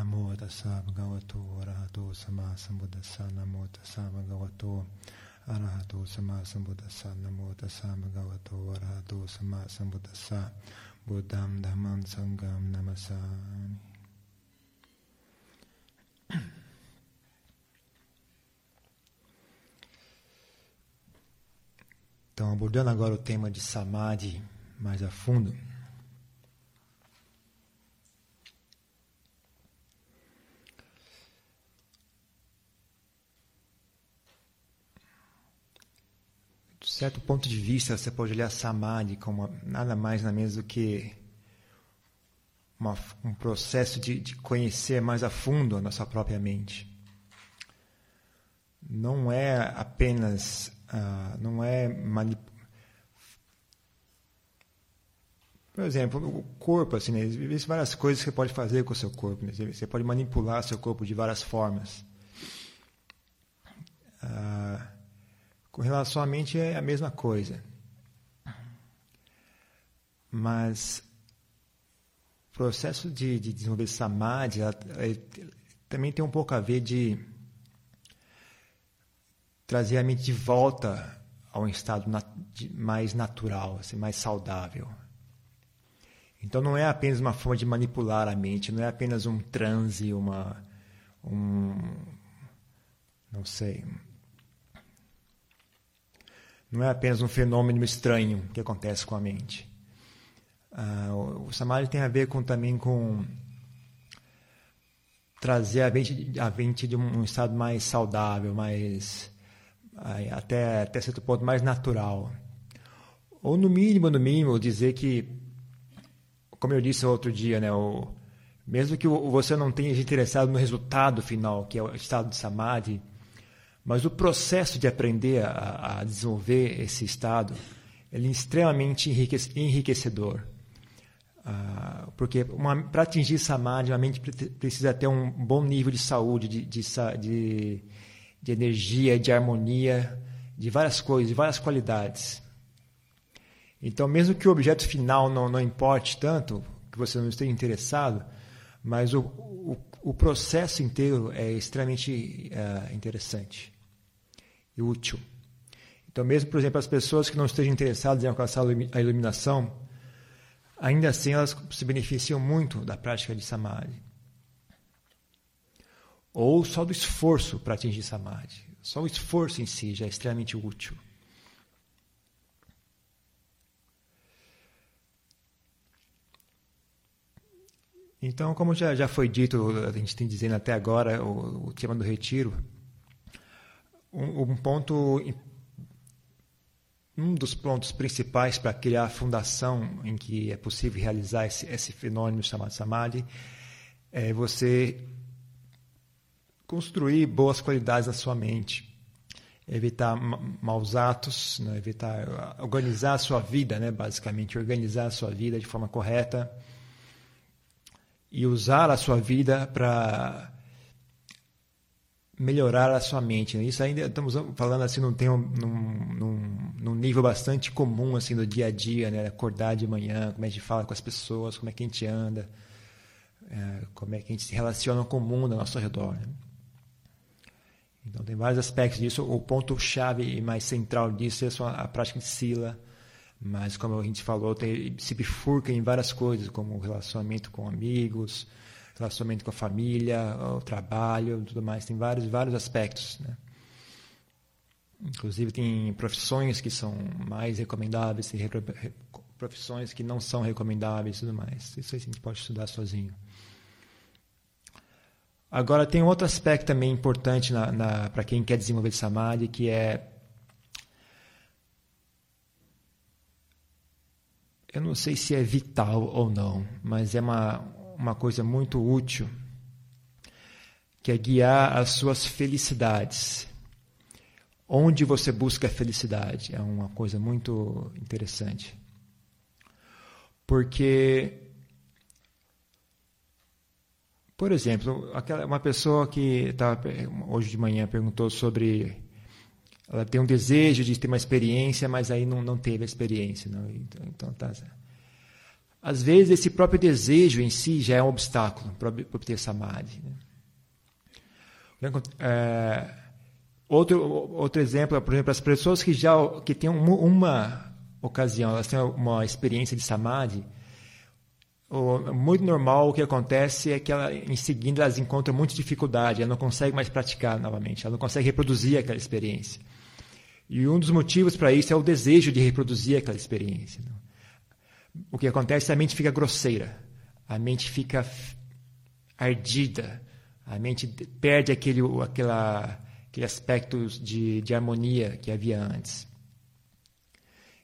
Namo tassa bhagavato arahato sama sambuddhassa Namo tassa bhagavato arahato sama sambuddhassa Namo tassa bhagavato arahato sama sambuddhassa Buddham dhammam sangam namasami Então, abordando agora o tema de Samadhi mais a fundo. Certo ponto de vista, você pode olhar Samadhi como nada mais nada menos do que uma, um processo de, de conhecer mais a fundo a nossa própria mente. Não é apenas ah, não é Por exemplo, o corpo, assim, né? existem várias coisas que você pode fazer com o seu corpo. Né? Você pode manipular seu corpo de várias formas. Ah, com relação à mente é a mesma coisa. Mas o processo de, de desenvolver samadhi ela, ela, também tem um pouco a ver de trazer a mente de volta a um estado nat mais natural, assim, mais saudável. Então não é apenas uma forma de manipular a mente, não é apenas um transe, uma um não sei, não é apenas um fenômeno estranho que acontece com a mente. Ah, o samadhi tem a ver com também com trazer a mente, a mente de um estado mais saudável, mais até, até certo ponto mais natural. Ou no mínimo, no mínimo, dizer que, como eu disse outro dia, né, o, mesmo que você não tenha interessado no resultado final, que é o estado de samadhi, mas o processo de aprender a, a desenvolver esse estado, ele é extremamente enriquecedor. Uh, porque para atingir samadhi, a mente precisa ter um bom nível de saúde, de, de, de de energia, de harmonia, de várias coisas, de várias qualidades. Então, mesmo que o objeto final não, não importe tanto, que você não esteja interessado, mas o, o, o processo inteiro é extremamente uh, interessante e útil. Então, mesmo, por exemplo, as pessoas que não estejam interessadas em alcançar a iluminação, ainda assim elas se beneficiam muito da prática de Samadhi ou só do esforço para atingir samadhi. Só o esforço em si já é extremamente útil. Então, como já, já foi dito, a gente tem dizendo até agora, o, o tema do retiro, um, ponto, um dos pontos principais para criar a fundação em que é possível realizar esse, esse fenômeno chamado samadhi é você construir boas qualidades na sua mente, evitar maus atos, né? evitar uh, organizar a sua vida, né? basicamente organizar a sua vida de forma correta e usar a sua vida para melhorar a sua mente. Né? Isso ainda estamos falando assim num, num, num, nível bastante comum assim do dia a dia, né? Acordar de manhã, como é que a gente fala com as pessoas, como é que a gente anda, é, como é que a gente se relaciona com o mundo ao nosso redor. Né? Então, tem vários aspectos disso. O ponto-chave e mais central disso é a prática de Sila. Mas, como a gente falou, tem, se bifurca em várias coisas, como relacionamento com amigos, relacionamento com a família, o trabalho, tudo mais. Tem vários, vários aspectos. Né? Inclusive, tem profissões que são mais recomendáveis, tem profissões que não são recomendáveis tudo mais. Isso aí a gente pode estudar sozinho. Agora, tem outro aspecto também importante para quem quer desenvolver Samadhi, que é. Eu não sei se é vital ou não, mas é uma, uma coisa muito útil, que é guiar as suas felicidades. Onde você busca a felicidade é uma coisa muito interessante. Porque por exemplo, aquela, uma pessoa que tava, hoje de manhã perguntou sobre. Ela tem um desejo de ter uma experiência, mas aí não, não teve a experiência. Não? Então, então tá. Às vezes esse próprio desejo em si já é um obstáculo para obter samadhi. Né? É, outro, outro exemplo, por exemplo, as pessoas que já que têm uma, uma ocasião, elas têm uma experiência de samadhi, muito normal o que acontece é que ela, em seguida elas encontram muita dificuldade, ela não consegue mais praticar novamente, ela não consegue reproduzir aquela experiência. E um dos motivos para isso é o desejo de reproduzir aquela experiência. O que acontece é a mente fica grosseira, a mente fica ardida, a mente perde aquele, aquela, aquele aspecto de, de harmonia que havia antes.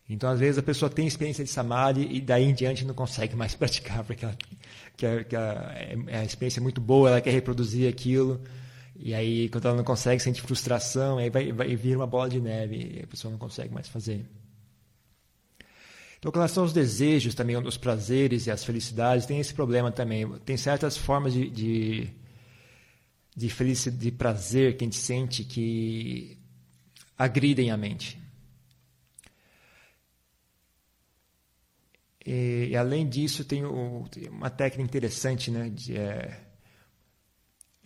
Então, às vezes, a pessoa tem experiência de samadhi e daí em diante não consegue mais praticar, porque ela, que a, que a, é, a experiência é muito boa, ela quer reproduzir aquilo, e aí, quando ela não consegue, sente frustração, aí vai, vai vir uma bola de neve e a pessoa não consegue mais fazer. Então, com relação aos desejos também, os prazeres e as felicidades, tem esse problema também. Tem certas formas de, de, de, felicidade, de prazer que a gente sente que agridem a mente. E, além disso, tem, o, uma técnica interessante, né? De, é,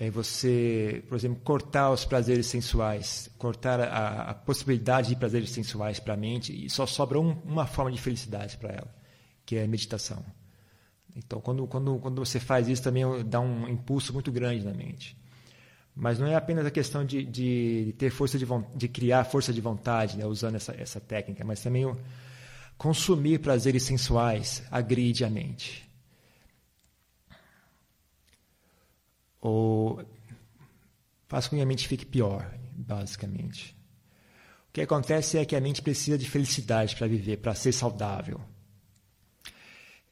é, você, por exemplo, cortar os prazeres sensuais, cortar a, a possibilidade de prazeres sensuais para a mente e só sobra um, uma forma de felicidade para ela, que é a meditação. Então, quando, quando, quando você faz isso, também dá um impulso muito grande na mente. Mas não é apenas a questão de, de ter força de, de criar força de vontade, né, usando essa, essa técnica, mas também consumir prazeres sensuais agride a mente. Faz com que a mente fique pior, basicamente. O que acontece é que a mente precisa de felicidade para viver, para ser saudável.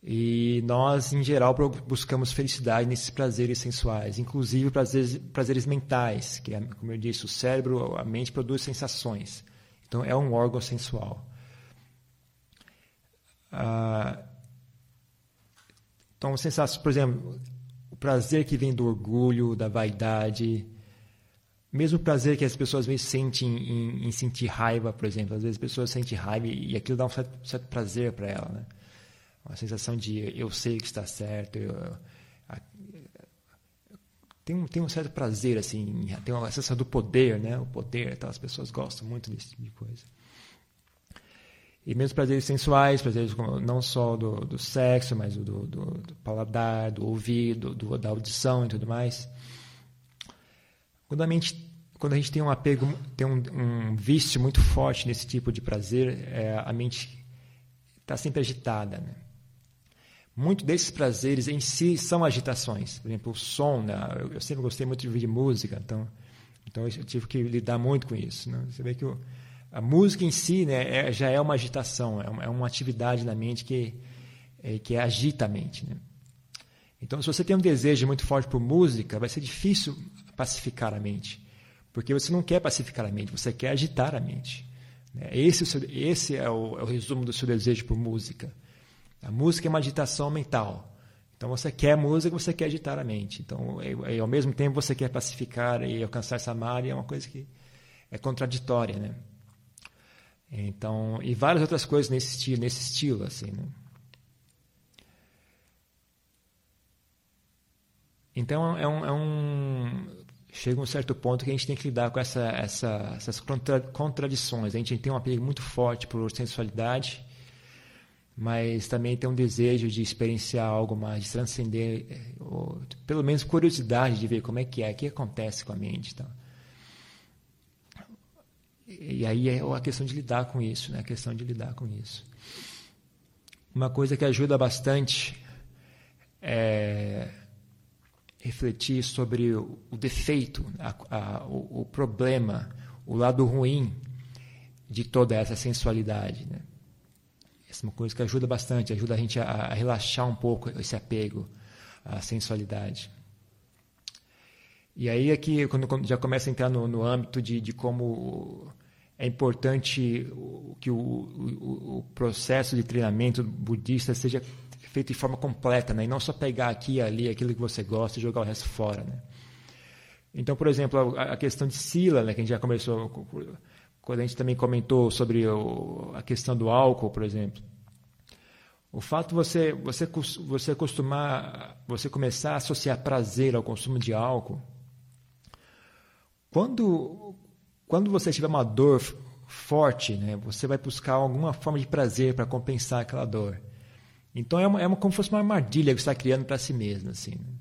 E nós, em geral, buscamos felicidade nesses prazeres sensuais, inclusive prazeres, prazeres mentais, que, é, como eu disse, o cérebro, a mente produz sensações. Então, é um órgão sensual. Ah, então, sensações, por exemplo, o prazer que vem do orgulho, da vaidade, mesmo prazer que as pessoas às vezes sentem em, em, sentir raiva, por exemplo. Às vezes as pessoas sentem raiva e, aquilo dá um certo, certo prazer para ela, né? Uma sensação de eu sei que está certo, eu, a, tem, um, tem um certo prazer, assim, tem uma sensação do poder, né? O poder, então, as pessoas gostam muito desse tipo de coisa. E mesmo prazeres sensuais, prazeres não só do, do sexo, mas do, do, do, paladar, do ouvido, do, da audição e tudo mais. Quando a, mente, quando a gente tem um apego, tem um, um vício muito forte nesse tipo de prazer, é, a mente está sempre agitada. Né? Muitos desses prazeres em si são agitações. Por exemplo, o som. Né? Eu, eu sempre gostei muito de ouvir música, então, então eu tive que lidar muito com isso. Né? Você vê que o a música em si né, é, já é uma agitação, é uma, é uma atividade na mente que, é, que agita a mente. Né? Então, se você tem um desejo muito forte por música, vai ser difícil pacificar a mente, porque você não quer pacificar a mente, você quer agitar a mente. Né? Esse, esse é, o, é o resumo do seu desejo por música. A música é uma agitação mental. Então você quer música, você quer agitar a mente. Então, e, e, ao mesmo tempo você quer pacificar e alcançar área, é uma coisa que é contraditória, né? Então, e várias outras coisas nesse estilo, nesse estilo assim, né? Então é um, é um, chega um certo ponto que a gente tem que lidar com essa, essa, essas contra, contradições. A gente tem um apego muito forte por sensualidade, mas também tem um desejo de experienciar algo mais, de transcender, ou, pelo menos curiosidade de ver como é que é, o que acontece com a mente. Então. E aí é a questão de lidar com isso, né? A questão de lidar com isso. Uma coisa que ajuda bastante é refletir sobre o, o defeito, a, a, o, o, problema, o lado ruim de toda essa sensualidade, né? Essa é uma coisa que ajuda bastante, ajuda a gente a, a relaxar um pouco esse apego à sensualidade. E aí aqui, quando, quando já começa a entrar no, no âmbito de, de como é importante que o, o, o, processo de treinamento budista seja feito de forma completa, né? e não só pegar aqui e ali aquilo que você gosta e jogar o resto fora. Né? Então, por exemplo, a, a questão de sila, né, que a gente já começou, quando a gente também comentou sobre o, a questão do álcool, por exemplo. O fato de você, você, você acostumar, você começar a associar prazer ao consumo de álcool, quando, quando você tiver uma dor forte, né, você vai buscar alguma forma de prazer para compensar aquela dor. Então é, uma, é uma, como se fosse uma armadilha que você está criando para si mesmo. Assim, né?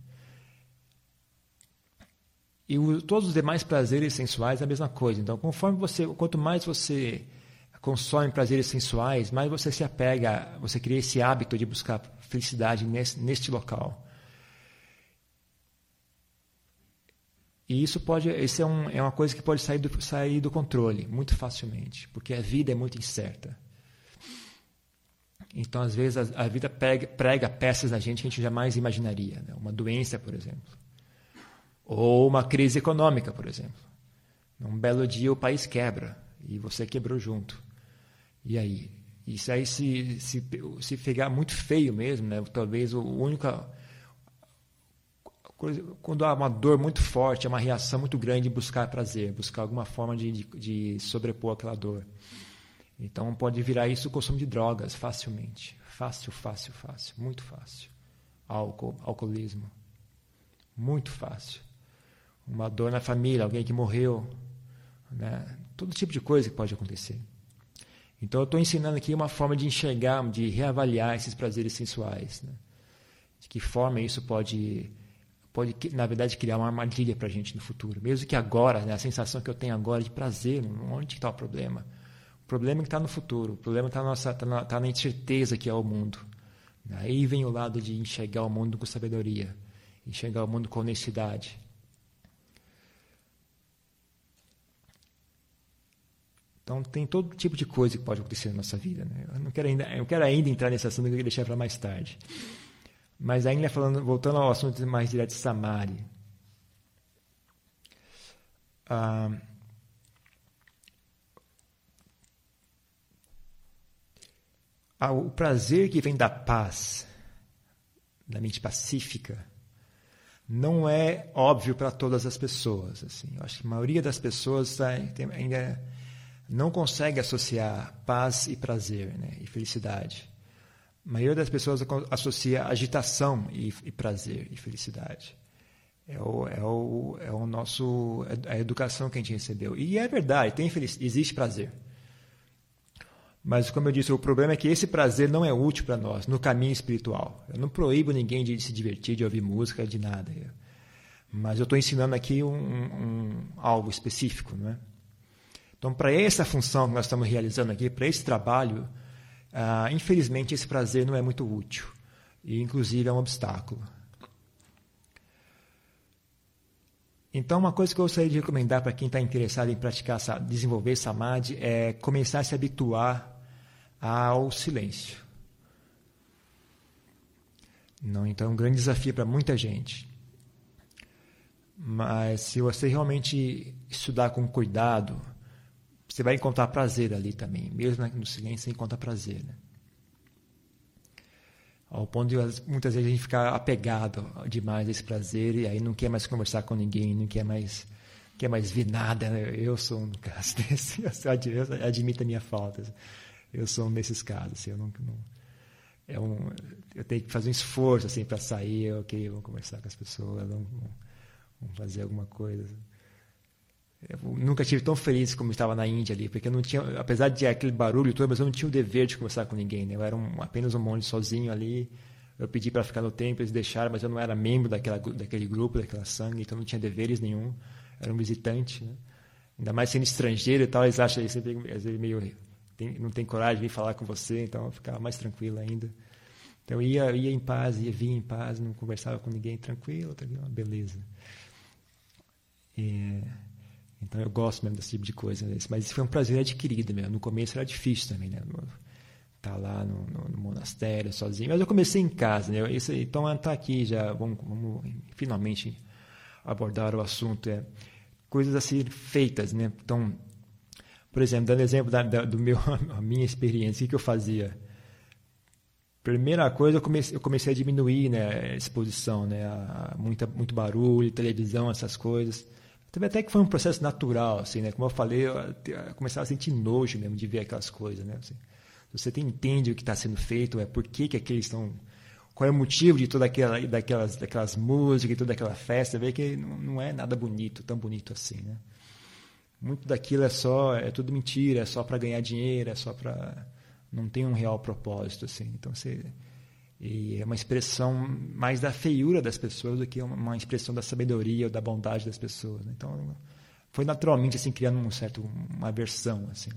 E o, todos os demais prazeres sensuais é a mesma coisa. Então, conforme você, quanto mais você consome prazeres sensuais, mais você se apega, você cria esse hábito de buscar felicidade nesse, neste local. E isso pode, isso é, um, é uma coisa que pode sair do, sair do controle muito facilmente, porque a vida é muito incerta. Então, às vezes, a, a vida prega, prega, peças na gente que a gente jamais imaginaria. Né? Uma doença, por exemplo. Ou uma crise econômica, por exemplo. Um belo dia o país quebra e você quebrou junto. E aí? Isso aí se, se, se pegar muito feio mesmo, né? talvez o único quando há uma dor muito forte, é uma reação muito grande de buscar prazer, buscar alguma forma de, de, de sobrepor aquela dor. Então pode virar isso o consumo de drogas facilmente. Fácil, fácil, fácil. Muito fácil. Álcool, alcoolismo. Muito fácil. Uma dor na família, alguém que morreu. Né? Todo tipo de coisa que pode acontecer. Então eu estou ensinando aqui uma forma de enxergar, de reavaliar esses prazeres sensuais. Né? De que forma isso pode pode, na verdade, criar uma armadilha para a gente no futuro. Mesmo que agora, né, a sensação que eu tenho agora de prazer, onde está o problema? O problema é que está no futuro, o problema está na, tá na, tá na incerteza que é o mundo. Aí vem o lado de enxergar o mundo com sabedoria, enxergar o mundo com honestidade. Então tem todo tipo de coisa que pode acontecer na nossa vida. Né? Eu não quero ainda, eu quero ainda entrar nesse assunto eu vou deixar para mais tarde. Mas ainda falando, voltando ao assunto mais direto de Samadhi. Ah, ah, o prazer que vem da paz, da mente pacífica, não é óbvio para todas as pessoas. Assim. Eu acho que a maioria das pessoas tá, ainda não consegue associar paz e prazer né, e felicidade. A maioria das pessoas associa agitação e, e prazer e felicidade. É o, é, o, é o nosso é a educação que a gente recebeu. E é verdade, tem existe prazer. Mas, como eu disse, o problema é que esse prazer não é útil para nós no caminho espiritual. Eu não proíbo ninguém de se divertir, de ouvir música, de nada. Mas eu estou ensinando aqui um, um, algo específico. Não é? Então, para essa função que nós estamos realizando aqui, para esse trabalho, ah, infelizmente, esse prazer não é muito útil e, inclusive, é um obstáculo. Então, uma coisa que eu gostaria de recomendar para quem está interessado em praticar, desenvolver samadhi, é começar a se habituar ao silêncio. Não, então, é um grande desafio para muita gente. Mas se você realmente estudar com cuidado, você vai encontrar prazer ali também. Mesmo no silêncio, você encontra prazer. Né? Ao ponto de muitas vezes a gente ficar apegado demais a esse prazer e aí não quer mais conversar com ninguém, não quer mais, quer mais ver nada. Né? Eu sou um caso desse, eu admito a minha falta. Eu sou desses casos. Assim, eu, não, não, é um, eu tenho que fazer um esforço assim, para sair, ok, vou conversar com as pessoas, vamos, vamos fazer alguma coisa. Eu nunca tive tão feliz como estava na Índia ali, porque eu não tinha, apesar de aquele barulho todo, mas eu não tinha o dever de conversar com ninguém. Né? Eu era um, apenas um monge sozinho ali. Eu pedi para ficar no templo, eles deixaram, mas eu não era membro daquela, daquele grupo, daquela sangue, então não tinha deveres nenhum. Era um visitante. Né? Ainda mais sendo estrangeiro e tal, eles acham eles sempre meio tem, não tem coragem de vir falar com você, então eu ficava mais tranquilo ainda. Então eu ia, ia em paz, ia vir em paz, não conversava com ninguém, tranquilo, tranquilo beleza. E, então eu gosto mesmo desse tipo de coisa. Mas isso foi um prazer adquirido mesmo. No começo era difícil também, né? Tá lá no, no, no monastério sozinho. Mas eu comecei em casa, né? Isso, então está aqui já. Vamos, vamos, finalmente abordar o assunto. É coisas assim feitas, né? Então, por exemplo, dando exemplo da, da, do meu, a minha experiência, o que eu fazia? Primeira coisa, eu comecei, eu comecei a diminuir né, a exposição, né? A, muita, muito barulho, televisão, essas coisas. Também até que foi um processo natural, assim, né? Como eu falei, eu, começava a sentir nojo mesmo de ver aquelas coisas, né? Assim, você tem, entende o que está sendo feito, é por que, que aqueles estão. Qual é o motivo de toda aquela, daquelas, daquelas músicas e toda aquela festa, vê que não, não é nada bonito, tão bonito assim, né? Muito daquilo é só, é tudo mentira, é só para ganhar dinheiro, é só para não tem um real propósito assim. Então você e é uma expressão mais da feiura das pessoas do que uma expressão da sabedoria ou da bondade das pessoas. Né? Então, foi naturalmente assim criando um certo uma aversão assim.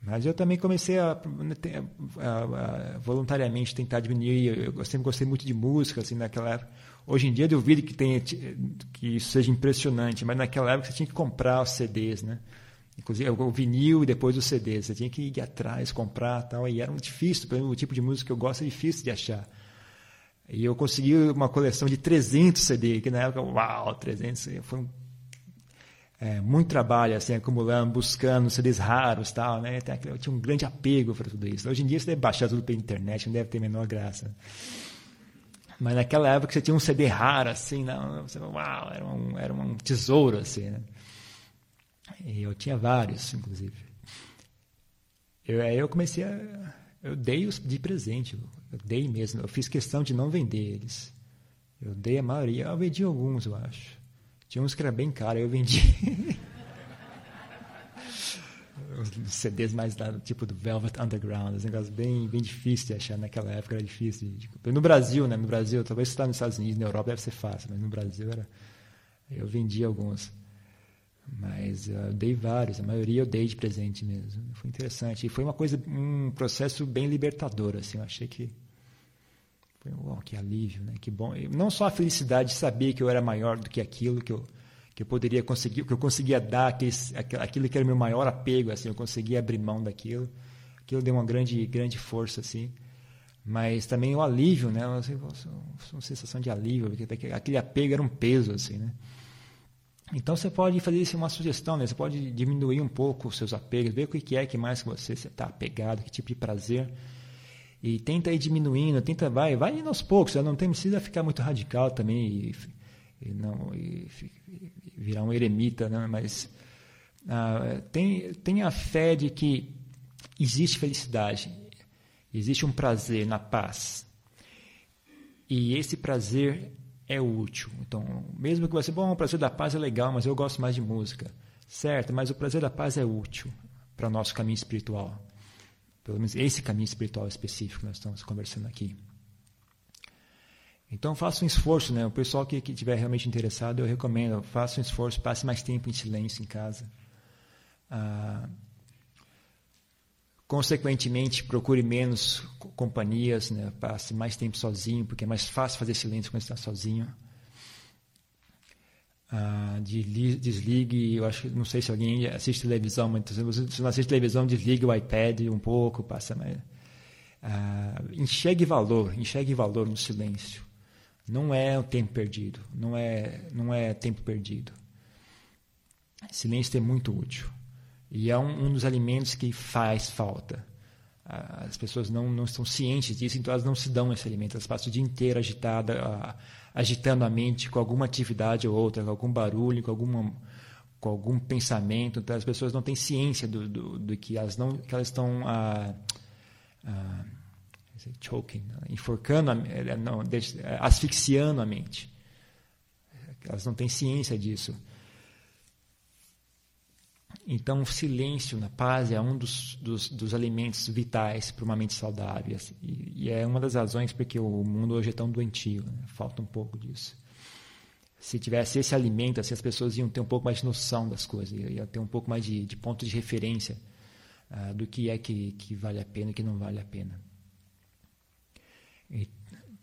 Mas eu também comecei a, a, a, voluntariamente tentar diminuir. Eu sempre gostei muito de música assim naquela época. Hoje em dia duvido que tenha que isso seja impressionante, mas naquela época você tinha que comprar os CDs, né? Inclusive o vinil e depois o CD. Você tinha que ir atrás, comprar tal. E era um difícil, pelo o tipo de música que eu gosto é difícil de achar. E eu consegui uma coleção de 300 CD, que na época, uau, 300, foi um, é, muito trabalho, assim, acumulando, buscando CDs raros tal, né? Eu tinha um grande apego para tudo isso. Hoje em dia você deve baixar tudo pela internet, não deve ter a menor graça. Mas naquela época você tinha um CD raro, assim, não, você, uau, era um, era um tesouro, assim, né? E eu tinha vários, inclusive. Eu, aí eu comecei a. Eu dei os de presente, eu dei mesmo. Eu fiz questão de não vender eles. Eu dei a maioria. Eu vendi alguns, eu acho. Tinha uns que era bem caro, eu vendi. CDs mais da, tipo do Velvet Underground, os negócios bem, bem difíceis de achar naquela época, era difícil. De, no Brasil, né? No Brasil, talvez você está nos Estados Unidos, na Europa deve ser fácil, mas no Brasil era. Eu vendi alguns. Mas eu dei vários, a maioria eu dei de presente mesmo. Foi interessante. E foi uma coisa, um processo bem libertador, assim. Eu achei que foi, uau, que alívio, né? Que bom. Não só a felicidade de saber que eu era maior do que aquilo que eu que eu poderia conseguir, que eu conseguia dar aquele, aquilo que era o meu maior apego, assim, eu conseguia abrir mão daquilo. Aquilo deu uma grande grande força, assim. Mas também o alívio, né? Uma, uma sensação de alívio, porque aquele apego era um peso, assim, né? Então você pode fazer isso uma sugestão, né? Você pode diminuir um pouco os seus apegos, ver o que é que mais você está apegado, que tipo de prazer. E tenta ir diminuindo, tenta vai, vai indo aos poucos, não tem precisa ficar muito radical também e, e não e, virar um eremita, né? mas ah, tem, tem a fé de que existe felicidade, existe um prazer na paz. E esse prazer é útil. Então, mesmo que você, bom, o prazer da paz é legal, mas eu gosto mais de música. Certo, mas o prazer da paz é útil para o nosso caminho espiritual. Pelo menos esse caminho espiritual específico que nós estamos conversando aqui. Então faça um esforço, né? O pessoal que estiver realmente interessado, eu recomendo, faça um esforço, passe mais tempo em silêncio em casa. Ah, Consequentemente, procure menos companhias, né? passe mais tempo sozinho, porque é mais fácil fazer silêncio quando está sozinho. Ah, desligue, eu acho, não sei se alguém assiste televisão, mas se não assiste televisão, desligue o iPad um pouco, passa mais. Ah, enxergue valor, enxergue valor no silêncio. Não é o tempo perdido, não é, não é tempo perdido. Silêncio é muito útil. E é um, um dos alimentos que faz falta. As pessoas não, não estão cientes disso, então elas não se dão esse alimento. Elas passam o dia inteiro agitada, agitando a mente com alguma atividade ou outra, com algum barulho, com, alguma, com algum pensamento. Então as pessoas não têm ciência do, do, do que, elas não, que elas estão ah, ah, choking, enforcando, não, asfixiando a mente. Elas não têm ciência disso. Então, o silêncio na paz é um dos, dos, dos alimentos vitais para uma mente saudável. E, e, é uma das razões porque o mundo hoje é tão doentio. Né? Falta um pouco disso. Se tivesse esse alimento, assim, as pessoas iam ter um pouco mais de noção das coisas, iam ter um pouco mais de, de ponto de referência uh, do que é que, que vale a pena e que não vale a pena.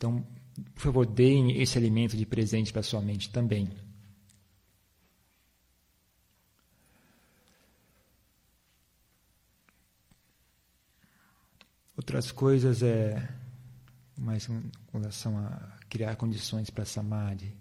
Então, por favor, deem esse alimento de presente para sua mente também. Outras coisas é mais com relação a criar condições para samadhi.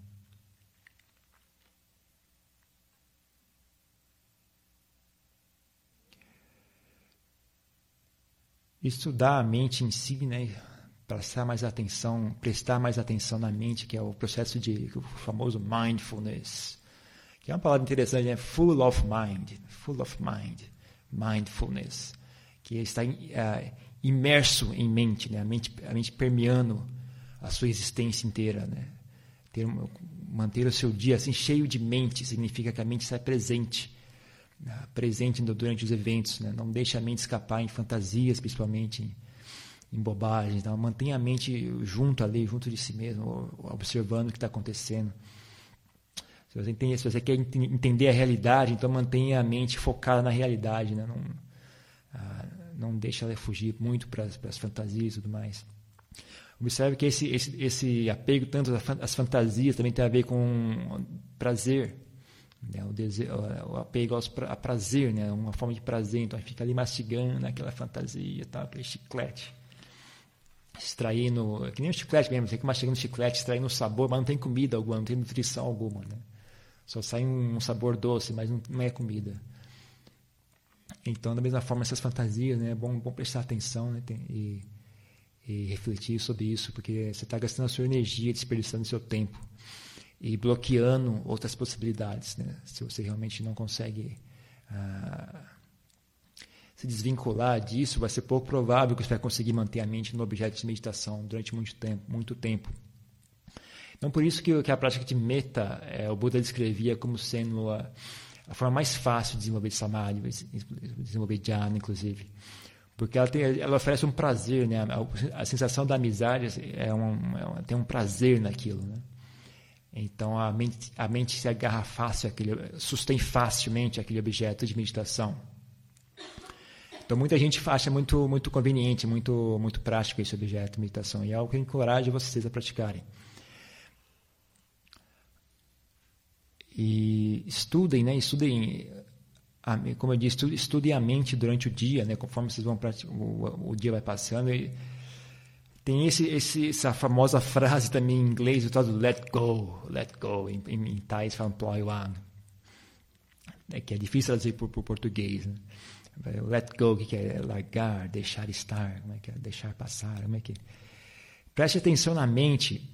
Estudar a mente em si, né? Prestar mais atenção, prestar mais atenção na mente, que é o processo de o famoso mindfulness, que é uma palavra interessante, é full of mind, full of mind, mindfulness que está uh, imerso em mente, né? a mente, a mente permeando a sua existência inteira, né? Ter, manter o seu dia assim cheio de mente significa que a mente está presente, né? presente durante os eventos, né? Não deixa a mente escapar em fantasias, principalmente em, em bobagens. Então, mantenha a mente junto ali, junto de si mesmo, observando o que está acontecendo. Se você, tem, se você quer entender a realidade, então mantenha a mente focada na realidade, né? não, ah, não deixa ela fugir muito para as fantasias e tudo mais. Observe que esse, esse, esse apego tanto às fantasias também tem a ver com prazer, né? o, desejo, o apego aos pra, a prazer, né? uma forma de prazer. Então, fica ali mastigando aquela fantasia, tal, aquele chiclete, extraindo, que nem o chiclete mesmo, você fica mastigando chiclete, extraindo sabor, mas não tem comida alguma, não tem nutrição alguma. Né? Só sai um sabor doce, mas não é comida. Então, da mesma forma, essas fantasias, né? é bom, bom prestar atenção né? e e refletir sobre isso, porque você está gastando a sua energia, desperdiçando o seu tempo e bloqueando outras possibilidades, né? Se você realmente não consegue ah, se desvincular disso, vai ser pouco provável que você vai conseguir manter a mente no objeto de meditação durante muito tempo, muito tempo. Então, por isso que, que a prática de meta, é, o Buda descrevia como sendo a, a forma mais fácil de desenvolver samadhi, desenvolver jhana, inclusive porque ela, tem, ela oferece um prazer, né? A, a sensação da amizade é um, é um, tem um prazer naquilo, né? Então a mente, a mente se agarra fácil, aquele, sustém facilmente aquele objeto de meditação. Então muita gente acha muito muito conveniente, muito muito prático esse objeto de meditação e é algo que eu encorajo vocês a praticarem. E estudem, né? Estudem como eu disse, estude a mente durante o dia, né? Conforme vocês vão o, o dia vai passando. E tem esse, esse, essa famosa frase também em inglês, o do let go, let go. Em, em, em Thais falam wan. É que é difícil dizer por, por português, né? Let go, que é largar, deixar estar, como é que é? Deixar passar, como é que é? Preste atenção na mente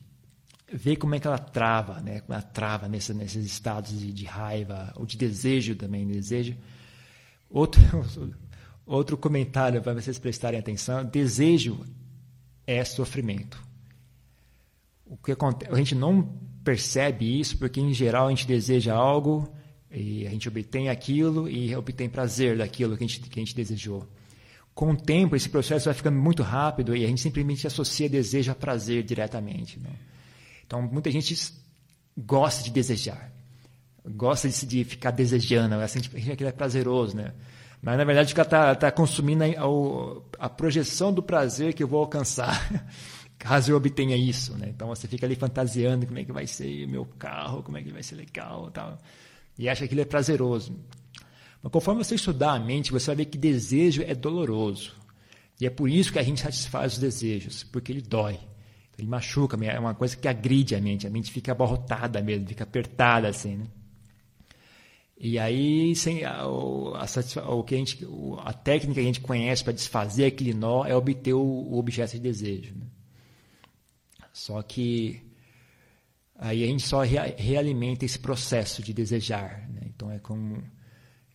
ver como é que ela trava, né? Como ela trava nessa, nesses estados de, de, raiva ou de desejo também, desejo. Outro, outro comentário para vocês prestarem atenção: desejo é sofrimento. O que acontece, a gente não percebe isso porque em geral a gente deseja algo e a gente obtém aquilo e obtém prazer daquilo que a gente, que a gente desejou. Com o tempo, esse processo vai ficando muito rápido e a gente simplesmente associa desejo a prazer diretamente. Né? Então, muita gente gosta de desejar, gosta de, de ficar desejando, assim, aquilo é prazeroso, né? Mas, na verdade, ela está tá consumindo a, a, projeção do prazer que eu vou alcançar, caso eu obtenha isso, né? Então, você fica ali fantasiando como é que vai ser meu carro, como é que vai ser legal tal. E acha que aquilo é prazeroso. Mas conforme você estudar a mente, você vai ver que desejo é doloroso. E é por isso que a gente satisfaz os desejos, porque ele dói. Ele machuca, é uma coisa que agride a mente. A mente fica abarrotada mesmo, fica apertada assim, né? E aí, sem a, a, o que a, gente, a técnica que a gente conhece para desfazer aquele nó é obter o, o objeto de desejo. Né? Só que aí a gente só realimenta esse processo de desejar. Né? Então é como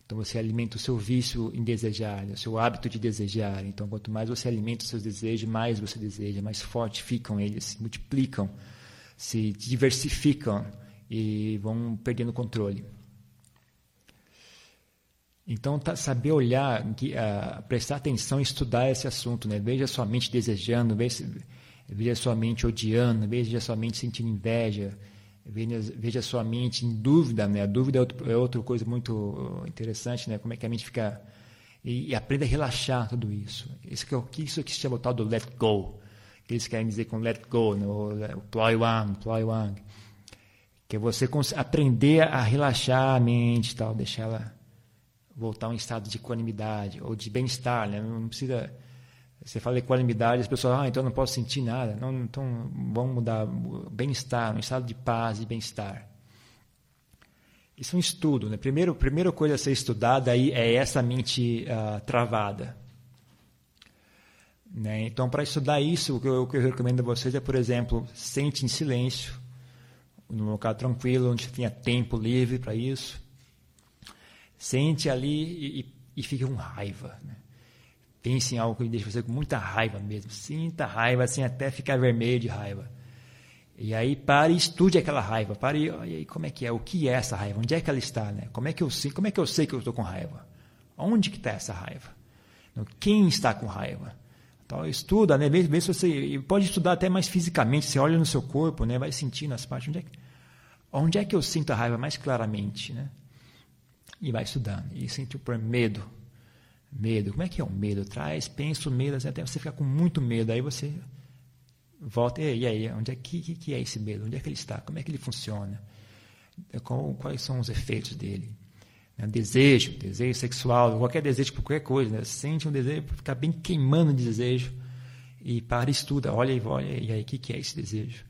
então você alimenta o seu vício em desejar, né? o seu hábito de desejar. Então quanto mais você alimenta os seus desejos, mais você deseja, mais fortes ficam eles, se multiplicam, se diversificam e vão perdendo controle. Então, tá, saber olhar, uh, prestar atenção e estudar esse assunto. Né? Veja sua mente desejando, veja, veja sua mente odiando, veja sua mente sentindo inveja, veja, veja sua mente em dúvida, né? A dúvida é, outro, é outra coisa muito interessante, né? Como é que a mente fica e, e aprenda a relaxar tudo isso. Isso que, é, isso que se chama o tal do let go, que eles querem dizer com let go, né? o, o ploy one, ploy one, que é você aprender a relaxar a mente, tal, deixar ela voltar a um estado de equanimidade ou de bem-estar, né? Não precisa você fala equanimidade, as pessoas, ah, então eu não posso sentir nada. Não, então vamos mudar bem-estar, um estado de paz e bem-estar. Isso é um estudo, né? Primeiro, primeira coisa a ser estudada aí é essa mente uh, travada. Né? Então, para estudar isso, o que, eu, o que eu recomendo a vocês é, por exemplo, sente em silêncio, num local tranquilo, onde tenha tempo livre para isso. Sente ali e, e fique com raiva. Né? Pense em algo que deixa você com muita raiva mesmo. Sinta raiva, assim, até ficar vermelho de raiva. E aí pare e estude aquela raiva. Pare e aí como é que é, o que é essa raiva, onde é que ela está, né? Como é que eu como é que eu sei que eu estou com raiva? Onde que está essa raiva? Quem está com raiva? Então estuda, né? Vê, vê se você pode estudar até mais fisicamente. Você olha no seu corpo, né? Vai sentindo as partes. Onde é que, onde é que eu sinto a raiva mais claramente, né? E vai estudando. E sentiu por medo. Medo. Como é que é o medo? Traz, pensa o medo, até você ficar com muito medo. Aí você volta, e aí, onde é que, que é esse medo? Onde é que ele está? Como é que ele funciona? quais são os efeitos dele? Né? Desejo, desejo sexual, qualquer desejo por qualquer coisa. Né? Sente um desejo, ficar bem queimando de desejo. E para e estuda, olha e olha, e aí, o que, que é esse desejo?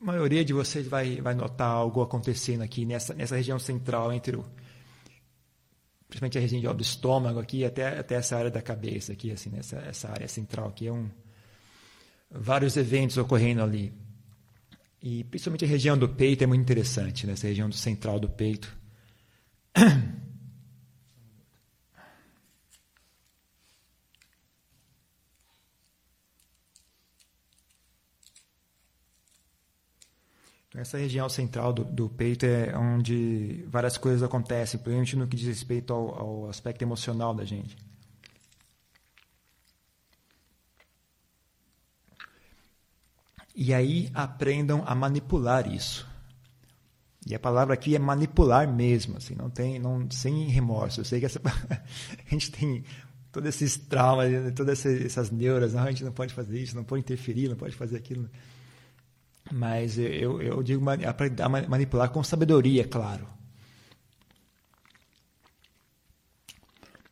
A maioria de vocês vai, vai notar algo acontecendo aqui nessa, nessa região central entre o, principalmente a região do estômago aqui, até, até essa área da cabeça aqui, assim, nessa essa área central aqui, é um, vários eventos ocorrendo ali. E principalmente a região do peito é muito interessante, né? região do central do peito. Essa região central do, do, peito é onde várias coisas acontecem, principalmente no que diz respeito ao, ao aspecto emocional da gente. E aí aprendam a manipular isso. E a palavra aqui é manipular mesmo, assim, não tem, não sem remorso. Eu sei que essa, a gente tem todos esses traumas, todas essas neuras, não, a gente não pode fazer isso, não pode interferir, não pode fazer aquilo. Mas eu, eu digo aprender a manipular com sabedoria, claro.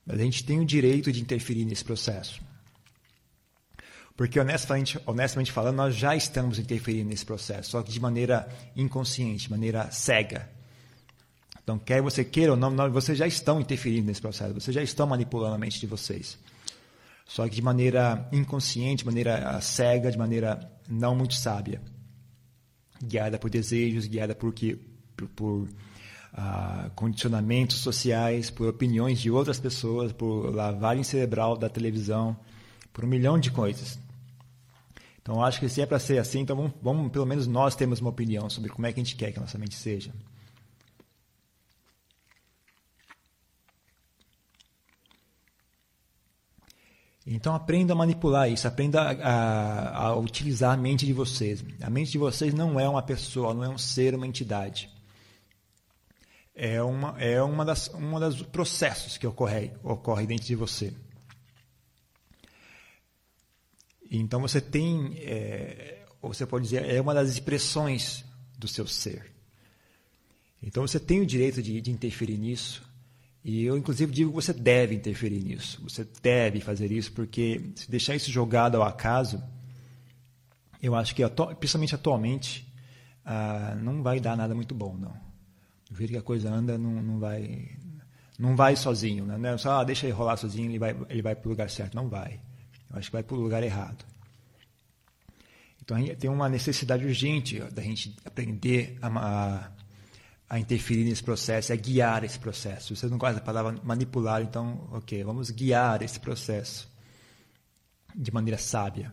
Mas a gente tem o direito de interferir nesse processo. Porque, honestamente, honestamente falando, nós já estamos interferindo nesse processo, só que de maneira inconsciente, de maneira cega. Então, quer você queira ou não, vocês já estão interferindo nesse processo, vocês já estão manipulando a mente de vocês. Só que de maneira inconsciente, de maneira cega, de maneira não muito sábia guiada por desejos, guiada por, que, por, por uh, condicionamentos sociais, por opiniões de outras pessoas, por lavagem cerebral da televisão, por um milhão de coisas. Então, acho que se é para ser assim, então vamos, vamos, pelo menos nós temos uma opinião sobre como é que a gente quer que a nossa mente seja. Então aprenda a manipular isso, aprenda a, a, utilizar a mente de vocês. A mente de vocês não é uma pessoa, não é um ser, uma entidade. É uma, é uma das, uma das processos que ocorre, ocorre dentro de você. Então você tem, é, você pode dizer, é uma das expressões do seu ser. Então você tem o direito de, de interferir nisso, e eu, inclusive, digo que você deve interferir nisso. Você deve fazer isso, porque se deixar isso jogado ao acaso, eu acho que, principalmente atualmente, ah, não vai dar nada muito bom, não. Do jeito que a coisa anda, não, não vai não vai sozinho. Né? Não é só ah, deixa ele rolar sozinho, ele vai, ele vai para o lugar certo. Não vai. Eu acho que vai para o lugar errado. Então, tem uma necessidade urgente da gente aprender a, a interferir nesse processo, a guiar esse processo. Vocês não gostam da palavra manipular, então, ok, vamos guiar esse processo de maneira sábia.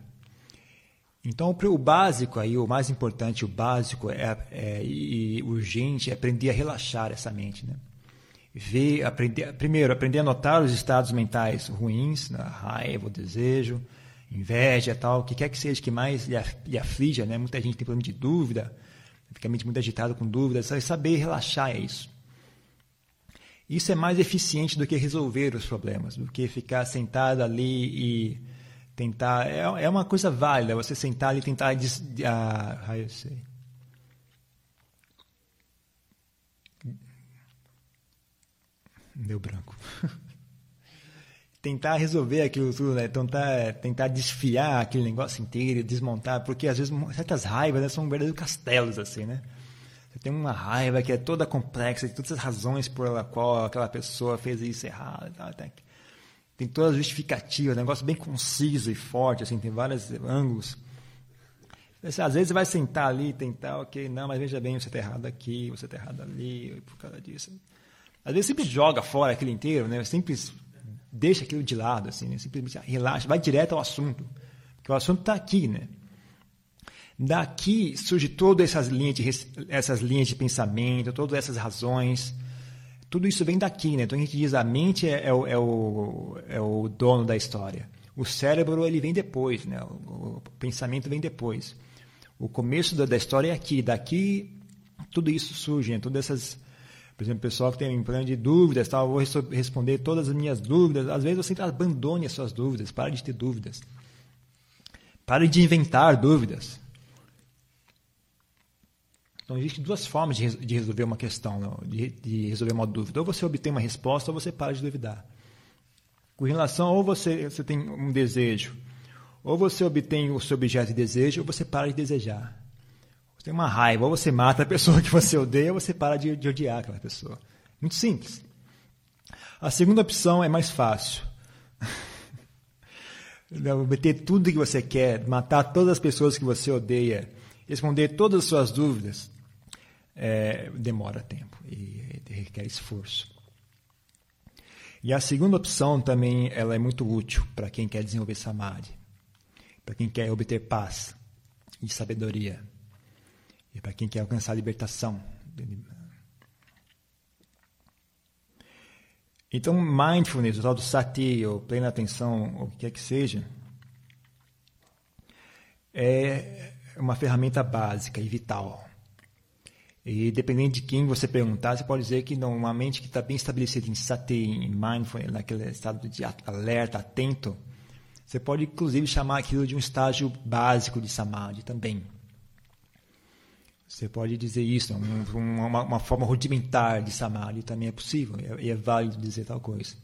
Então, o básico aí, o mais importante, o básico é, é e urgente é aprender a relaxar essa mente, né? Ver, aprender, primeiro, aprender a notar os estados mentais ruins, né? raiva, o desejo, inveja, tal, o que quer que seja que mais lhe aflige, né? Muita gente tem problema de dúvida, fica a mente muito agitada com dúvidas, saber relaxar é isso. Isso é mais eficiente do que resolver os problemas, do que ficar sentado ali e tentar. É, é uma coisa válida você sentar ali e tentar. Des, ah, ah, eu sei. Deu branco. tentar resolver aquilo tudo, né? tentar, tentar desfiar aquele negócio inteiro, desmontar, porque às vezes certas raivas né, são verdadeiros castelos, assim, né? Você tem uma raiva que é toda complexa, de todas as razões por qual aquela pessoa fez isso errado, tá? tem, tem todas as justificativas, um negócio bem conciso e forte, assim, tem vários ângulos. Às vezes você vai sentar ali e tentar, ok, não, mas veja bem, você está errado aqui, você está errado ali, por causa disso. Às vezes sempre joga fora aquilo inteiro, né? Simples deixa aquilo de lado, assim, né? simplesmente relaxa, vai direto ao assunto, porque o assunto está aqui, né? Daqui surge todas essas linhas de, essas linhas de pensamento, todas essas razões. Tudo isso vem daqui, né? Então a gente diz a mente é, é, o, é, o, é o dono da história. O cérebro ele vem depois, né? O, o pensamento vem depois. O começo da, da, história é aqui. Daqui tudo isso surge, né? Todas essas, por exemplo, pessoal que tem um plano de dúvidas, tal, eu vou responder todas as minhas dúvidas. Às vezes você abandone as suas dúvidas, pare de ter dúvidas. Pare de inventar dúvidas. Então, existem duas formas de, de resolver uma questão? De, de, resolver uma dúvida. Ou você obtém uma resposta, ou você para de duvidar. Com relação, ou você, você tem um desejo, ou você obtém o seu objeto de desejo, ou você para de desejar. Tem uma raiva, ou você mata a pessoa que você odeia, ou você para de, de odiar aquela pessoa. Muito simples. A segunda opção é mais fácil. obter tudo que você quer, matar todas as pessoas que você odeia, responder todas as suas dúvidas, é, demora tempo e requer esforço. E a segunda opção também ela é muito útil para quem quer desenvolver samadhi, para quem quer obter paz e sabedoria, e para quem quer alcançar a libertação. Então, mindfulness, o tal do sati, ou plena atenção, ou o que quer que seja, é uma ferramenta básica e vital e dependendo de quem você perguntar, você pode dizer que não, uma mente que está bem estabelecida em sati, em mindfulness, naquele estado de alerta, atento, você pode inclusive chamar aquilo de um estágio básico de samadhi também. Você pode dizer isso, um, uma, uma, forma rudimentar de samadhi também é possível, e é, é válido dizer tal coisa.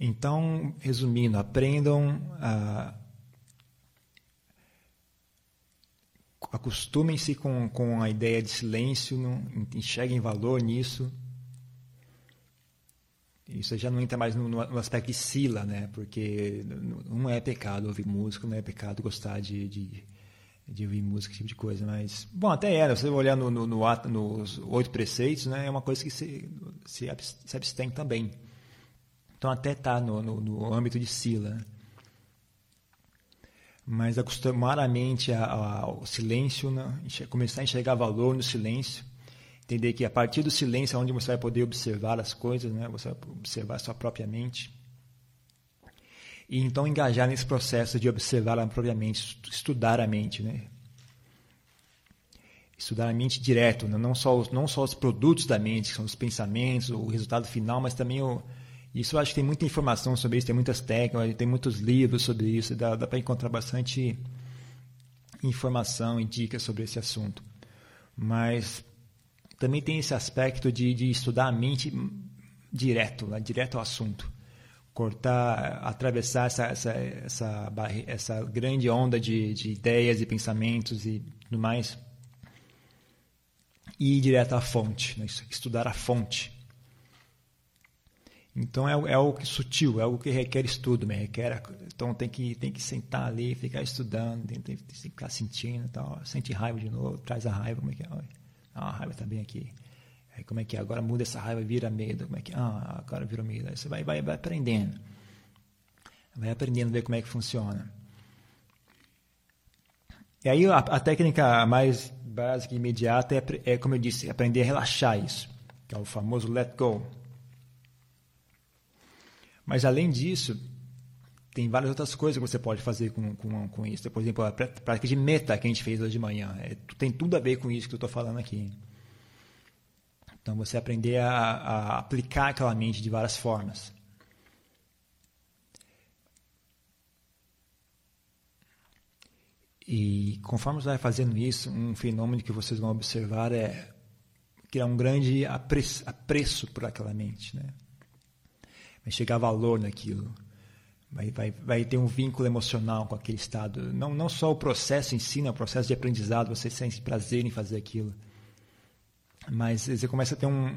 Então, resumindo, aprendam a acostumem-se com, com a ideia de silêncio, enxerguem valor nisso. Isso já não entra mais no, no, aspecto de sila, né? porque não é pecado ouvir música, não é pecado gostar de, de, de ouvir música, esse tipo de coisa. Mas, bom, até era, se você olhar no, no, no nos oito preceitos, né? é uma coisa que se, se, abstém também. Então, até está no, no, no âmbito de sila. Né? mas acostumar a mente ao silêncio, né? começar a enxergar valor no silêncio, entender que a partir do silêncio é onde você vai poder observar as coisas, né? você vai observar sua própria mente. E então engajar nesse processo de observar a própria mente, estudar a mente, né? Estudar a mente direto, né? não, só os, não só os produtos da mente, que são os pensamentos, o resultado final, mas também o, isso eu acho que tem muita informação sobre isso, tem muitas técnicas, tem muitos livros sobre isso, dá, dá para encontrar bastante informação e dicas sobre esse assunto. Mas também tem esse aspecto de, de estudar a mente direto, né, direto ao assunto. Cortar, atravessar essa, essa, essa, essa grande onda de, de ideias e pensamentos e tudo mais. E ir direto à fonte, né, estudar a fonte então é, é algo que sutil, é algo que requer estudo, né? requer, então tem que, tem que sentar ali, ficar estudando, tem, tem, tem que ficar sentindo, tal, sente raiva de novo, traz a raiva, como é que é? Ah, raiva está bem aqui. Aí como é que é? Agora muda essa raiva, vira medo, como é que é? Ah, agora virou medo. Aí você vai, vai, vai aprendendo. Vai aprendendo a ver como é que funciona. E aí a, a técnica mais básica e imediata é, é, como eu disse, aprender a relaxar isso, que é o famoso let go. Mas além disso, tem várias outras coisas que você pode fazer com, com, com isso. Por exemplo, a prática de meta que a gente fez hoje de manhã. É, tem tudo a ver com isso que eu estou falando aqui. Então, você aprender a, a aplicar aquela mente de várias formas. E conforme você vai fazendo isso, um fenômeno que vocês vão observar é criar um grande apreço, apreço por aquela mente. Né? vai chegar valor naquilo. Vai, vai, vai ter um vínculo emocional com aquele estado. Não, não só o processo em si, né, o processo de aprendizado, você sente prazer em fazer aquilo. Mas você começa a ter um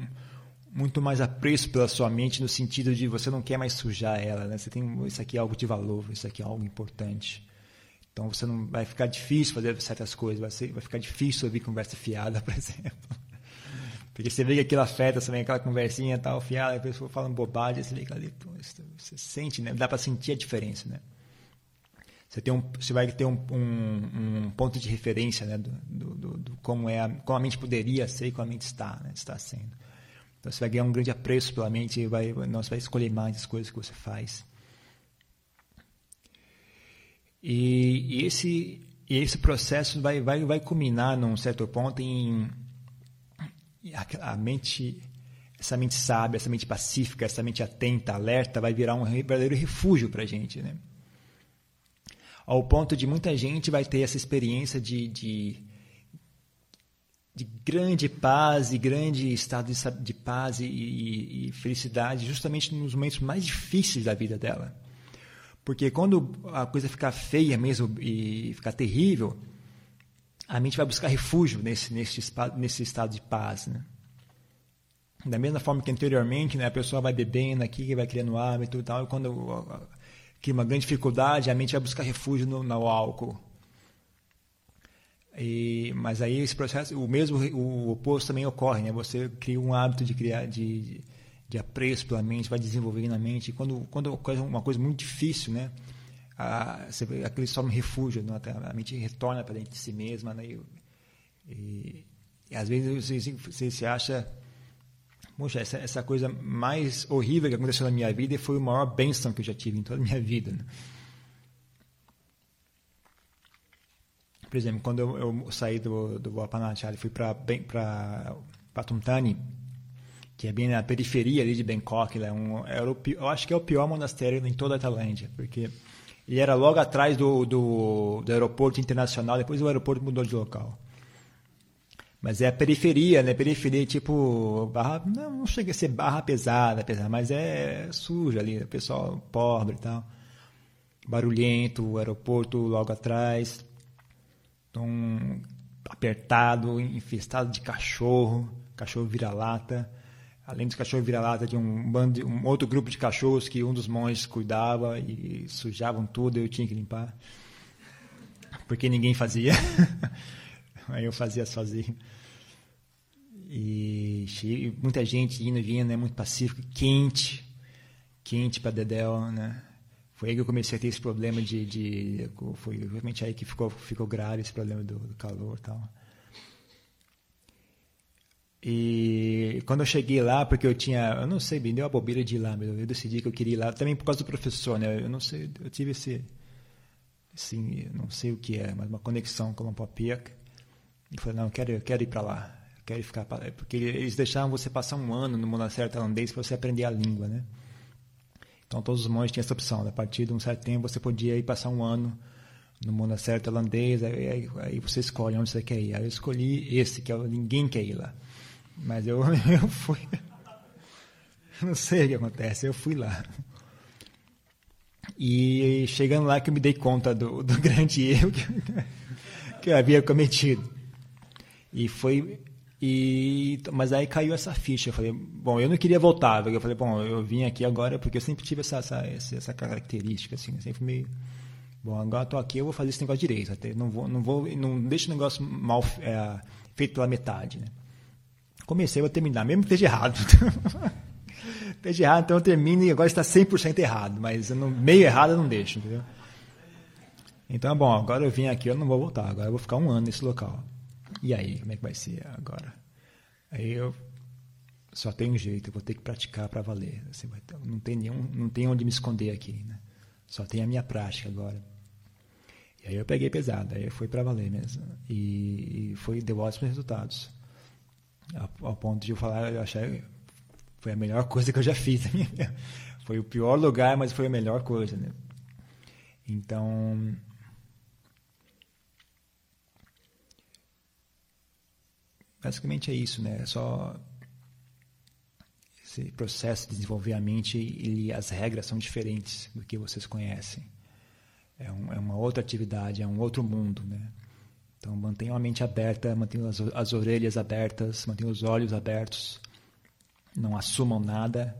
muito mais apreço pela sua mente no sentido de você não quer mais sujar ela, né? Você tem isso aqui é algo de valor, isso aqui é algo importante. Então você não vai ficar difícil fazer certas coisas, vai, ser, vai ficar difícil ouvir conversa fiada, por exemplo. Porque você vê que aquilo afeta, vê aquela conversinha tal, fiada, a pessoa falando bobagem, você vê que ali, você sente, né? Dá para sentir a diferença, né? Você, tem um, você vai ter um, um, um ponto de referência, né? Do, do, do, como, é a, como a mente poderia ser e como a mente está, né? Está sendo. Então você vai ganhar um grande apreço pela mente e vai, você vai escolher mais as coisas que você faz. E, e esse, e esse processo vai, vai, vai culminar num certo ponto em a, a mente, essa mente sábia, essa mente pacífica, essa mente atenta, alerta, vai virar um verdadeiro refúgio para a gente, né? Ao ponto de muita gente vai ter essa experiência de, de, de grande paz e grande estado de, de paz e, e, e felicidade justamente nos momentos mais difíceis da vida dela. Porque quando a coisa ficar feia mesmo e ficar terrível, a mente vai buscar refúgio nesse, nesse, nesse estado de paz. Né? Da mesma forma que anteriormente, né, a pessoa vai bebendo aqui, vai criando hábito e tal, e quando cria uma grande dificuldade, a mente vai buscar refúgio no, no álcool. E, mas aí esse processo, o mesmo, o oposto também ocorre, né? Você cria um hábito de criar, de, de apreço pela mente, vai desenvolvendo na mente. Quando, quando ocorre uma coisa muito difícil, né? A, você, aquele só um refúgio, né? a mente retorna para dentro de si mesma. Né? E, e, e às vezes você, você se acha, poxa, essa, essa coisa mais horrível que aconteceu na minha vida foi a maior bênção que eu já tive em toda a minha vida. Né? Por exemplo, quando eu, eu saí do, do Vapanachari, fui para Patumtani, que é bem na periferia ali de Bangkok, é um, é o, eu acho que é o pior monastério em toda a Tailândia, porque ele era logo atrás do, do, do aeroporto internacional, depois o aeroporto mudou de local. Mas é a periferia, né? Periferia tipo barra, não, não chega a ser barra pesada, pesada, mas é suja ali, pessoal pobre e tal. Barulhento, o aeroporto logo atrás. Então, apertado, infestado de cachorro, cachorro vira-lata além dos cachorros vira-lata, de um, bando, um outro grupo de cachorros que um dos monges cuidava e sujavam tudo, eu tinha que limpar. Porque ninguém fazia. Aí eu fazia sozinho. E muita gente indo e vindo, né? muito pacífico, quente, quente para Dedéu, né? Foi aí que eu comecei a ter esse problema de, de foi realmente aí que ficou ficou grave esse problema do, do calor, tal. E quando eu cheguei lá, porque eu tinha, eu não sei, me deu a bobeira de ir lá, eu decidi que eu queria ir lá, também por causa do professor, né? Eu não sei, eu tive esse, assim, não sei o que é, mas uma conexão com o Lompopiac. E falei, não, eu quero, eu quero ir para lá, eu quero ficar pra, porque eles deixavam você passar um ano no monastério tailandês para você aprender a língua, né? Então todos os monges tinham essa opção, a partir de um certo tempo você podia ir passar um ano no monastério tailandês, aí, aí, aí você escolhe onde você quer ir. Aí eu escolhi esse, que é, ninguém quer ir lá. Mas eu, eu fui. Não sei o que acontece, eu fui lá. E chegando lá que eu me dei conta do, do grande erro que, que eu havia cometido. E foi. E, mas aí caiu essa ficha. Eu falei, bom, eu não queria voltar. Eu falei, bom, eu vim aqui agora porque eu sempre tive essa, essa, essa característica, assim, sempre meio. Bom, agora estou aqui, eu vou fazer esse negócio direito. Até não vou, não vou, não deixo o negócio mal é, feito pela metade, né? Comecei, vou terminar, mesmo que esteja errado. esteja errado, então eu termino e agora está 100% errado, mas não, meio errado eu não deixo, entendeu? Então, bom, agora eu vim aqui, eu não vou voltar, agora eu vou ficar um ano nesse local. E aí, como é que vai ser agora? Aí eu só tem um jeito, eu vou ter que praticar para valer. Assim, não tem nenhum, não tem onde me esconder aqui, né? Só tem a minha prática agora. E aí eu peguei pesado, aí foi para valer mesmo. E, e foi deu ótimos resultados ao ponto de eu falar, eu achei foi a melhor coisa que eu já fiz. Foi o pior lugar, mas foi a melhor coisa, né? Então, basicamente é isso, né? É só esse processo de desenvolver a mente e as regras são diferentes do que vocês conhecem. É, um, é uma outra atividade, é um outro mundo, né? Então mantenham a mente aberta, mantenham as, as orelhas abertas, mantenham os olhos abertos, não assumam nada,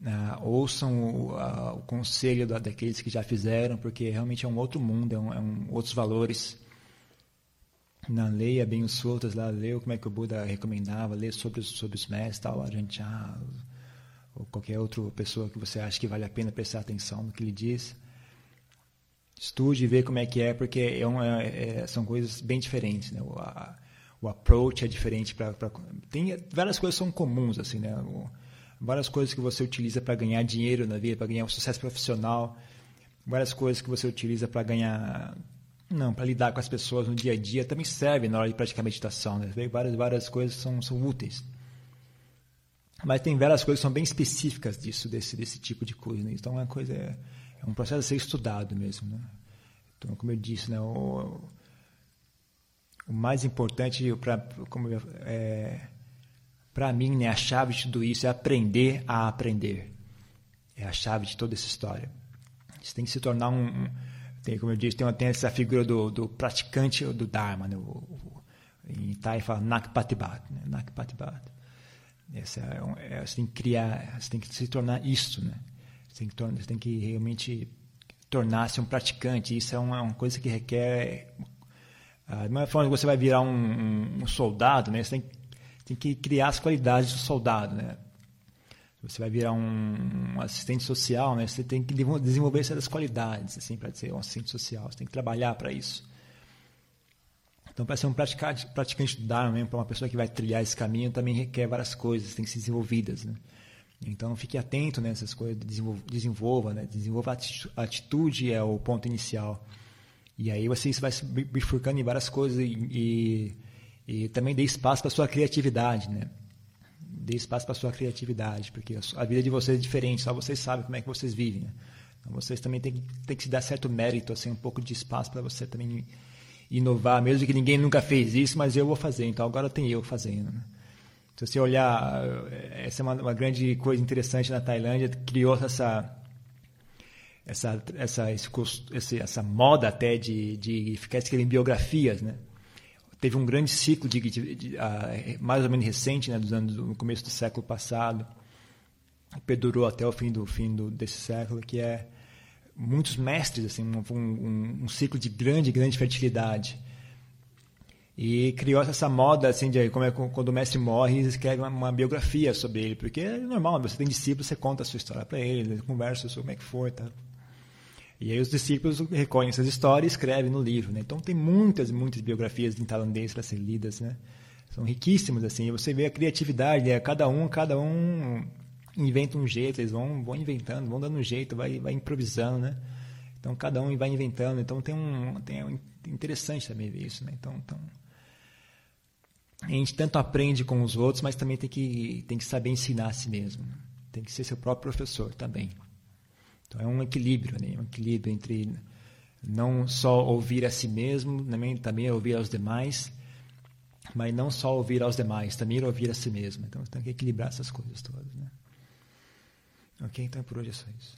uh, ouçam o, uh, o conselho da, daqueles que já fizeram, porque realmente é um outro mundo, é, um, é um, outros valores. Não, leia bem os sutras lá, leia como é que o Buda recomendava, leia sobre, sobre os mestres, tal, Arancha, ou qualquer outra pessoa que você acha que vale a pena prestar atenção no que ele diz. Estude e vê como é que é, porque é uma, é, são coisas bem diferentes, né? O, a, o approach é diferente para tem várias coisas são comuns assim, né? O, várias coisas que você utiliza para ganhar dinheiro na vida, para ganhar um sucesso profissional, várias coisas que você utiliza para ganhar não, para lidar com as pessoas no dia a dia também serve na hora de praticar meditação, né? Várias várias coisas são são úteis. Mas tem várias coisas que são bem específicas disso, desse desse tipo de coisa, né? Então é uma coisa é, é um processo a ser estudado mesmo, né? Então, como eu disse, né, o, o mais importante para é, mim, né, a chave de tudo isso é aprender a aprender. É a chave de toda essa história. Você tem que se tornar um. um tem, como eu disse, tem, tem essa figura do, do praticante do Dharma. Né? O, o, em Thai fala Nakpatibat. Né? É, é, você tem que criar, você tem que se tornar isso. Né? Você, tem que você tem que realmente tornar-se um praticante. Isso é uma, uma coisa que requer. Ah, de uma forma que você vai virar um, um, um soldado, né? você tem tem que criar as qualidades do soldado, né? Você vai virar um, um assistente social, né? Você tem que desenvolver essas qualidades, assim, para ser um assistente social. Você tem que trabalhar para isso. Então, para ser um praticante, praticante do Dharma, para uma pessoa que vai trilhar esse caminho, também requer várias coisas, tem que ser desenvolvidas, né? Então, fique atento nessas coisas, desenvolva, né? Desenvolva a atitude é o ponto inicial. E aí você vai se bifurcando em várias coisas e, e e também dê espaço para sua criatividade, né? Dê espaço para sua criatividade, porque a vida de vocês é diferente, só vocês sabem como é que vocês vivem. Né? Então vocês também têm, têm que se dar certo mérito, assim, um pouco de espaço para você também inovar, mesmo que ninguém nunca fez isso, mas eu vou fazer, então agora tem eu fazendo. Né? Se você olhar, essa é uma, uma grande coisa interessante na Tailândia, criou essa essa essa esse, essa moda até de, de ficar escrevendo biografias, né? teve um grande ciclo de, de, de uh, mais ou menos recente, né, dos anos no começo do século passado, perdurou até o fim do fim do, desse século, que é muitos mestres assim, um, um, um ciclo de grande grande fertilidade e criou essa moda assim de como é quando o mestre morre escreve uma, uma, biografia sobre ele porque é normal você tem discípulos você conta a sua história para ele conversa sobre como é que foi tá e aí os discípulos recolhem essas histórias e escrevem no livro. Né? Então tem muitas, muitas biografias em tailandês para ser lidas. Né? São riquíssimos. assim. Você vê a criatividade. Né? Cada um, cada um inventa um jeito. Eles vão, vão inventando, vão dando um jeito, vai, vai improvisando. Né? Então cada um vai inventando. Então tem um, tem um interessante também ver isso. Né? Então, então a gente tanto aprende com os outros, mas também tem que, tem que saber ensinar a si mesmo. Tem que ser seu próprio professor também. Então é um equilíbrio, né? um equilíbrio entre não só ouvir a si mesmo, também, também ouvir aos demais, mas não só ouvir aos demais, também ouvir a si mesmo. Então tem que equilibrar essas coisas todas. Né? Ok, então por hoje é só isso.